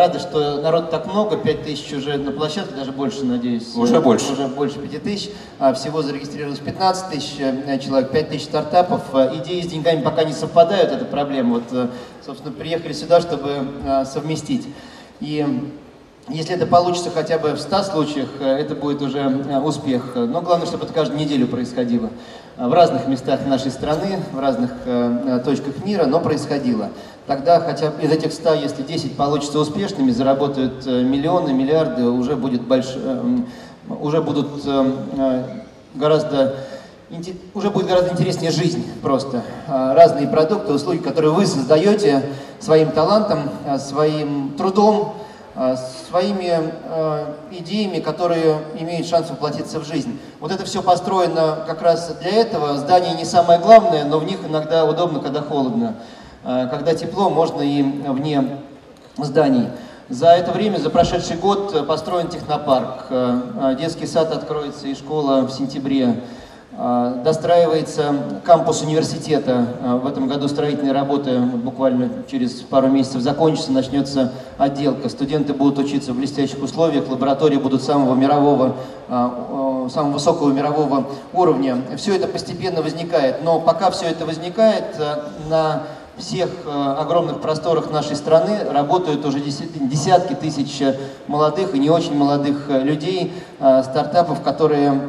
рады, что народ так много, 5 тысяч уже на площадке, даже больше, надеюсь. Уже больше. Уже больше 5 тысяч. А, Всего зарегистрировалось 15 тысяч э, человек, 5 тысяч стартапов. Э, Идеи с деньгами пока не совпадают, это проблема. Вот, э, собственно, приехали сюда, чтобы э, совместить. И если это получится хотя бы в 100 случаях, э, это будет уже э, успех. Но главное, чтобы это каждую неделю происходило. В разных местах нашей страны, в разных э, точках мира, но происходило. Тогда хотя бы из этих 100, если 10 получится успешными, заработают миллионы, миллиарды, уже, будет больш... уже будут гораздо уже будет гораздо интереснее жизнь просто. Разные продукты, услуги, которые вы создаете своим талантом, своим трудом, своими а, идеями, которые имеют шанс воплотиться в жизнь. Вот это все построено как раз для этого. Здание не самое главное, но в них иногда удобно, когда холодно. А, Когда тепло, можно и вне зданий. За это время, за прошедший год э, построен технопарк, э, э, детский сад откроется и школа в сентябре. А, Достраивается кампус университета. А, В этом году строительные работы буквально через пару месяцев закончатся, начнется отделка. Студенты будут учиться в блестящих условиях, лаборатории будут самого мирового, а, самого высокого мирового уровня. Все это постепенно возникает, но пока все это возникает, на всех э, огромных просторах нашей страны работают уже деся- десятки тысяч э, молодых и не очень молодых э, людей, стартапов, которые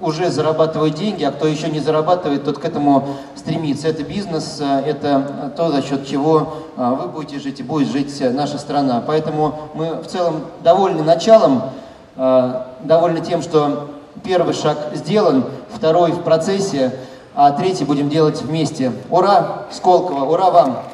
уже зарабатывают деньги, а кто еще не зарабатывает, тот к этому стремится. Это бизнес, это то, за счет чего вы будете жить и будет жить наша страна. Поэтому мы в целом довольны началом, довольны тем, что первый шаг сделан, второй в процессе, а третий будем делать вместе. Ура, Сколково, ура вам!